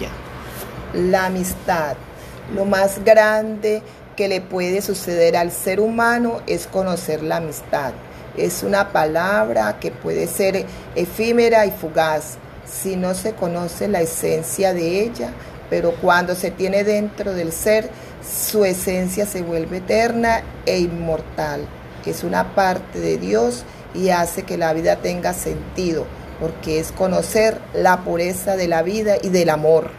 Ya. La amistad. Lo más grande que le puede suceder al ser humano es conocer la amistad. Es una palabra que puede ser efímera y fugaz si no se conoce la esencia de ella, pero cuando se tiene dentro del ser, su esencia se vuelve eterna e inmortal. Es una parte de Dios y hace que la vida tenga sentido, porque es conocer la pureza de la vida y del amor.